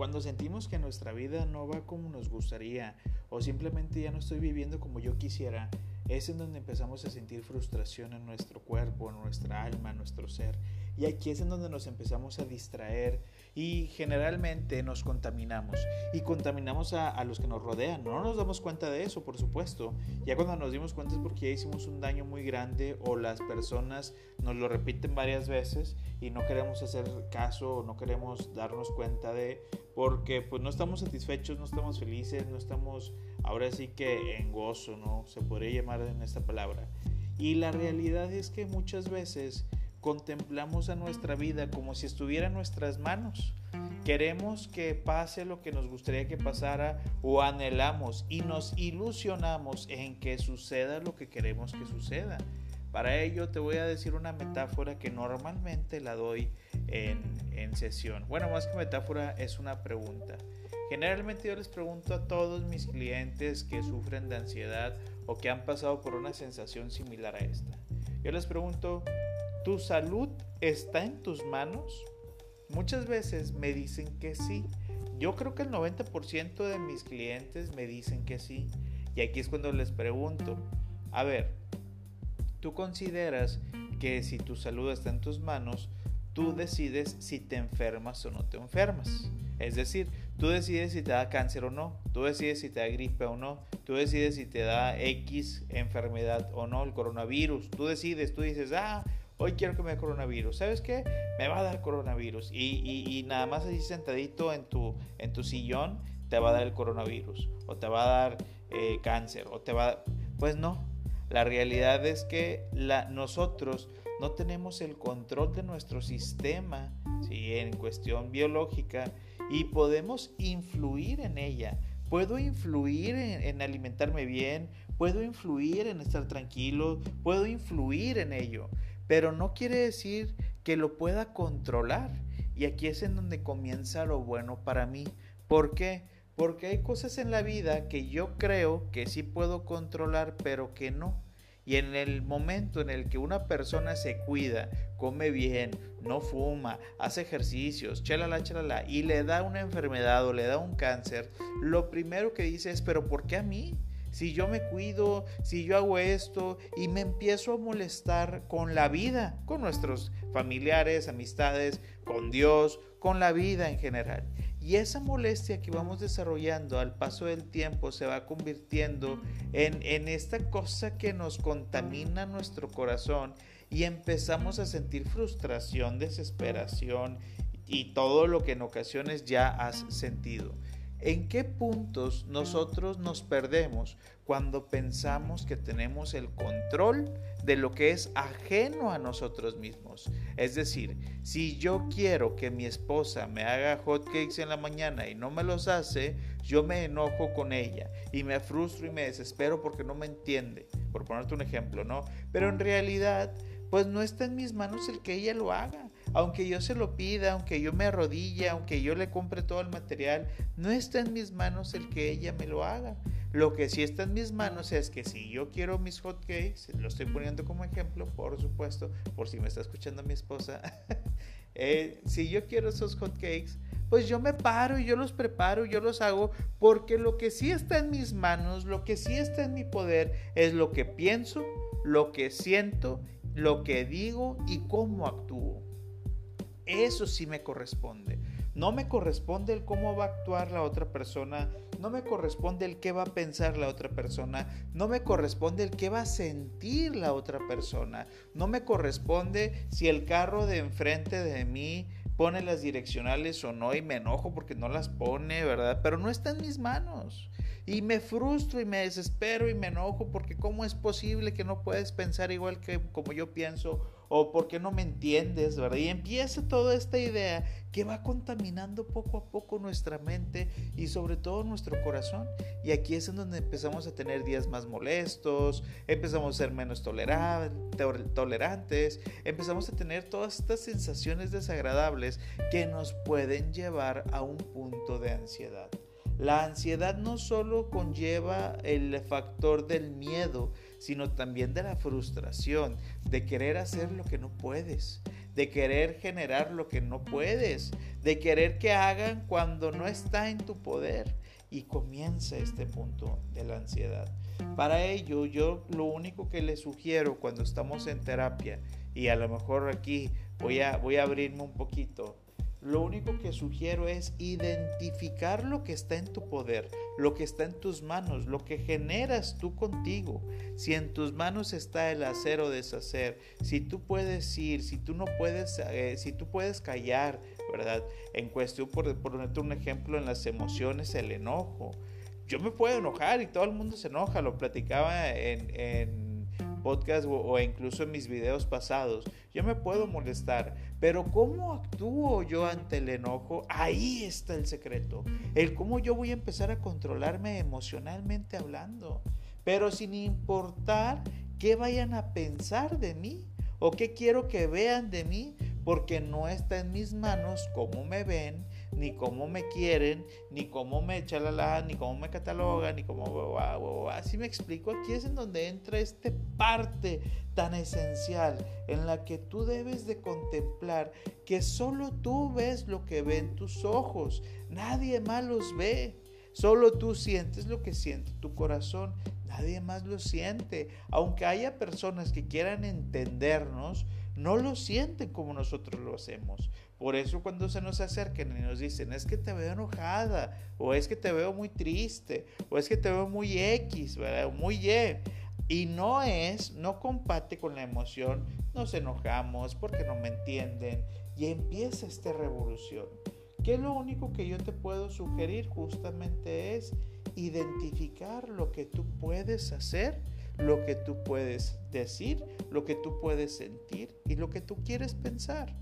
Cuando sentimos que nuestra vida no va como nos gustaría o simplemente ya no estoy viviendo como yo quisiera, es en donde empezamos a sentir frustración en nuestro cuerpo, en nuestra alma, en nuestro ser. Y aquí es en donde nos empezamos a distraer y generalmente nos contaminamos. Y contaminamos a, a, los que nos rodean. No nos damos cuenta de eso, por supuesto. Ya cuando nos dimos cuenta es porque ya hicimos un daño muy grande o las personas nos lo repiten varias veces y no queremos hacer caso o no queremos darnos cuenta de porque pues no estamos satisfechos, no estamos felices, no estamos ahora sí que en gozo, ¿no? Se podría llamar en esta palabra. Y la realidad es que muchas veces contemplamos a nuestra vida como si estuviera en nuestras manos. Queremos que pase lo que nos gustaría que pasara o anhelamos y nos ilusionamos en que suceda lo que queremos que suceda. Para ello te voy a decir una metáfora que normalmente la doy en, en, sesión. Bueno, más que metáfora es una pregunta. Generalmente yo les pregunto a todos mis clientes que sufren de ansiedad o que han pasado por una sensación similar a esta. Yo les pregunto, ¿tu salud está en tus manos? Muchas veces me dicen que sí. Yo creo que el 90% de mis clientes me dicen que sí. Y aquí es cuando les pregunto, a ver, Tú consideras que si tu salud está en tus manos, tú decides si te enfermas o no te enfermas. Es decir, tú decides si te da cáncer o no, tú decides si te da gripe o no, tú decides si te da X enfermedad o no, el coronavirus, tú decides, tú dices, ah, hoy quiero que me dé coronavirus, ¿sabes qué? Me va a dar coronavirus y, nada más así sentadito en tu, en tu sillón te va a dar el coronavirus o te va a dar eh, cáncer o te va Pues no, la realidad es que nosotros no tenemos el control de nuestro sistema ¿sí? en cuestión biológica y podemos influir en ella. Puedo influir en, en alimentarme bien, puedo influir en estar tranquilo, puedo influir en ello, pero no quiere decir que lo pueda controlar. Y aquí es en donde comienza lo bueno para mí. ¿Por qué? Porque hay cosas en la vida que yo creo que sí puedo controlar, pero que no. Y en el momento en el que una persona se cuida, come bien, no fuma, hace ejercicios, chalala, chalala, y le da una enfermedad o le da un cáncer, lo primero que dice es, pero ¿por qué a mí? Si yo me cuido, si yo hago esto y me empiezo a molestar con la vida, con nuestros familiares, amistades, con Dios, con la vida en general. Y esa molestia que vamos desarrollando al paso del tiempo se va convirtiendo en, en esta cosa que nos contamina nuestro corazón y empezamos a sentir frustración, desesperación y todo lo que en ocasiones ya has sentido. ¿En qué puntos nosotros nos perdemos cuando pensamos que tenemos el control de lo que es ajeno a nosotros mismos? Es decir, si yo quiero que mi esposa me haga hot cakes en la mañana y no me los hace, yo me enojo con ella y me frustro y me desespero porque no me entiende, por ponerte un ejemplo, ¿no? Pero en realidad, pues no está en mis manos el que ella lo haga aunque yo se lo pida, aunque yo me arrodille, aunque yo le compre todo el material, no está en mis manos el que ella me lo haga. Lo que sí está en mis manos es que si yo quiero mis hot cakes, lo estoy poniendo como ejemplo, por supuesto, por si me está escuchando mi esposa, eh, si yo quiero esos hot cakes, pues yo me paro y yo los preparo, yo los hago, porque lo que sí está en mis manos, lo que sí está en mi poder, es lo que pienso, lo que siento, lo que digo y cómo actúo. Eso sí me corresponde. No me corresponde el cómo va a actuar la otra persona, no me corresponde el qué va a pensar la otra persona, no me corresponde el qué va a sentir la otra persona, no me corresponde si el carro de enfrente de mí pone las direccionales o no y me enojo porque no las pone, ¿verdad? Pero no está en mis manos. Y me frustro y me desespero y me enojo porque cómo es posible que no puedes pensar igual que como yo pienso o porque no me entiendes, ¿verdad? Y empieza toda esta idea que va contaminando poco a poco nuestra mente y sobre todo nuestro corazón. Y aquí es en donde empezamos a tener días más molestos, empezamos a ser menos tolerantes, empezamos a tener todas estas sensaciones desagradables que nos pueden llevar a un punto de ansiedad. La ansiedad no solo conlleva el factor del miedo, sino también de la frustración, de querer hacer lo que no puedes, de querer generar lo que no puedes, de querer que hagan cuando no está en tu poder. Y comienza este punto de la ansiedad. Para ello, yo lo único que les sugiero cuando estamos en terapia, y a lo mejor aquí voy a, voy a abrirme un poquito, lo único que sugiero es identificar lo que está en tu poder, lo que está en tus manos, lo que generas tú contigo. Si en tus manos está el hacer o deshacer, si tú puedes ir, si tú no puedes, eh, si tú puedes callar, ¿verdad? En cuestión, por, por un ejemplo, en las emociones, el enojo. Yo me puedo enojar y todo el mundo se enoja, lo platicaba en, en podcast o, incluso en mis videos pasados, yo me puedo molestar, pero cómo actúo yo ante el enojo, ahí está el secreto. El cómo yo voy a empezar a controlarme emocionalmente hablando, pero sin importar qué vayan a pensar de mí o qué quiero que vean de mí, porque no está en mis manos cómo me ven, ni cómo me quieren, ni cómo me chalala, ni cómo me catalogan, ni cómo... Así me explico. Aquí es en donde entra esta parte tan esencial en la que tú debes de contemplar que solo tú ves lo que ven tus ojos, nadie más los ve. Solo tú sientes lo que siente tu corazón, nadie más lo siente. Aunque haya personas que quieran entendernos, no lo sienten como nosotros lo hacemos. Por eso cuando se nos acercan y nos dicen, es que te veo enojada, o es que te veo muy triste, o es que te veo muy X, ¿verdad? muy Y. Y no es, no compate con la emoción, nos enojamos porque no me entienden y empieza esta revolución. ¿Qué es lo único que yo te puedo sugerir? Justamente es identificar lo que tú puedes hacer lo que tú puedes decir, lo que tú puedes sentir y lo que tú quieres pensar.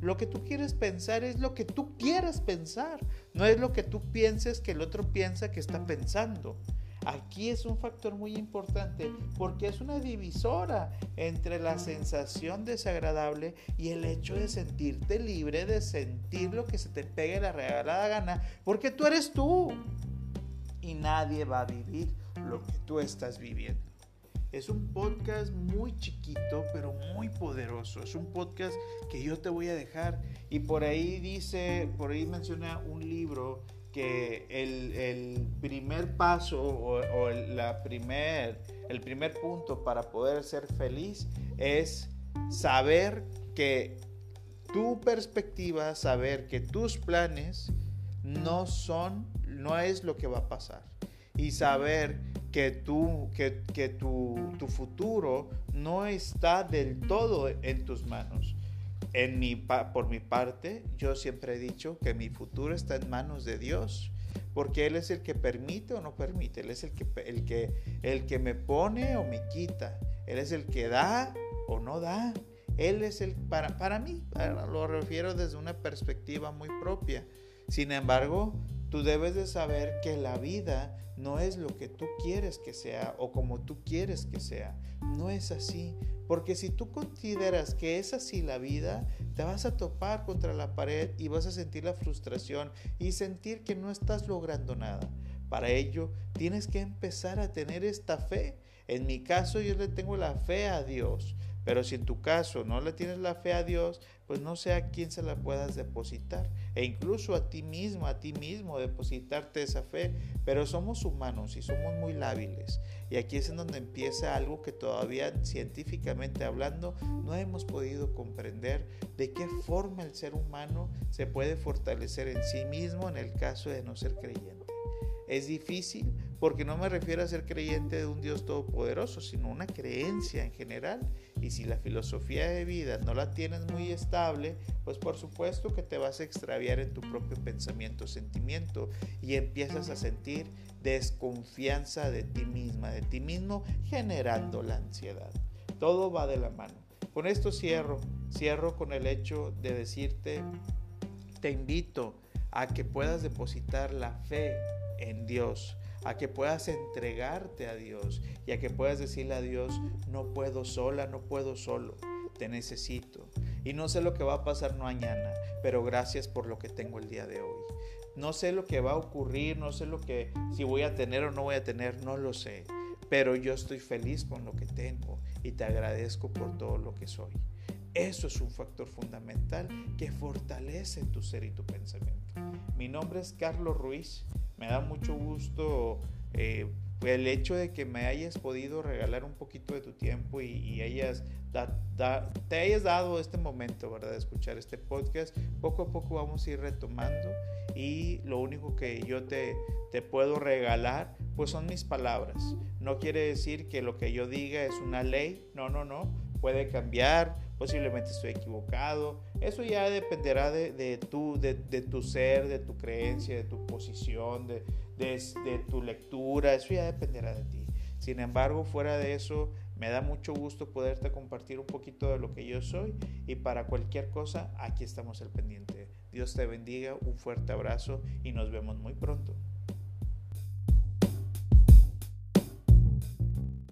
Lo que tú quieres pensar es lo que tú quieras pensar, no es lo que tú pienses que el otro piensa que está pensando. Aquí es un factor muy importante porque es una divisora entre la sensación desagradable y el hecho de sentirte libre de sentir lo que se te pegue la regalada gana, porque tú eres tú y nadie va a vivir lo que tú estás viviendo. Es un podcast muy chiquito, pero muy poderoso. Es un podcast que yo te voy a dejar. Y por ahí dice, por ahí menciona un libro que el, primer paso o, la primer, el primer punto para poder ser feliz es saber que tu perspectiva, saber que tus planes no son, no es lo que va a pasar. Y saber que, tú, que, que tu, tu, futuro no está del todo en tus manos. En mi, por mi parte, yo siempre he dicho que mi futuro está en manos de Dios, porque Él es el que permite o no permite, Él es el que, el que, el que me pone o me quita, Él es el que da o no da. Él es el, para, para mí, lo refiero desde una perspectiva muy propia. Sin embargo, tú debes de saber que la vida no es lo que tú quieres que sea o como tú quieres que sea. No es así. Porque si tú consideras que es así la vida, te vas a topar contra la pared y vas a sentir la frustración y sentir que no estás logrando nada. Para ello, tienes que empezar a tener esta fe. En mi caso, yo le tengo la fe a Dios. Pero si en tu caso no le tienes la fe a Dios, pues no sé a quién se la puedas depositar. E incluso a ti mismo, a ti mismo, depositarte esa fe. Pero somos humanos y somos muy lábiles. Y aquí es en donde empieza algo que todavía científicamente hablando no hemos podido comprender de qué forma el ser humano se puede fortalecer en sí mismo en el caso de no ser creyente. Es difícil porque no me refiero a ser creyente de un Dios todopoderoso, sino una creencia en general. Y si la filosofía de vida no la tienes muy estable, pues por supuesto que te vas a extraviar en tu propio pensamiento, sentimiento y empiezas a sentir desconfianza de ti misma, de ti mismo, generando la ansiedad. Todo va de la mano. Con esto cierro, cierro con el hecho de decirte, te invito a que puedas depositar la fe en Dios, a que puedas entregarte a Dios y a que puedas decirle a Dios, no puedo sola, no puedo solo, te necesito. Y no sé lo que va a pasar mañana, pero gracias por lo que tengo el día de hoy. No sé lo que va a ocurrir, no sé lo que si voy a tener o no voy a tener, no lo sé, pero yo estoy feliz con lo que tengo y te agradezco por todo lo que soy. Eso es un factor fundamental que fortalece tu ser y tu pensamiento. Mi nombre es Carlos Ruiz. Me da mucho gusto eh, el hecho de que me hayas podido regalar un poquito de tu tiempo y, hayas te hayas dado este momento, ¿verdad? De escuchar este podcast. Poco a poco vamos a ir retomando y lo único que yo te, te puedo regalar pues son mis palabras. No quiere decir que lo que yo diga es una ley, no, no, no, puede cambiar, posiblemente estoy equivocado, eso ya dependerá de, de, tu, de, de tu ser, de tu creencia, de tu posición, de, de, tu lectura, eso ya dependerá de ti. Sin embargo, fuera de eso, me da mucho gusto poderte compartir un poquito de lo que yo soy y para cualquier cosa, aquí estamos al pendiente. Dios te bendiga, un fuerte abrazo y nos vemos muy pronto.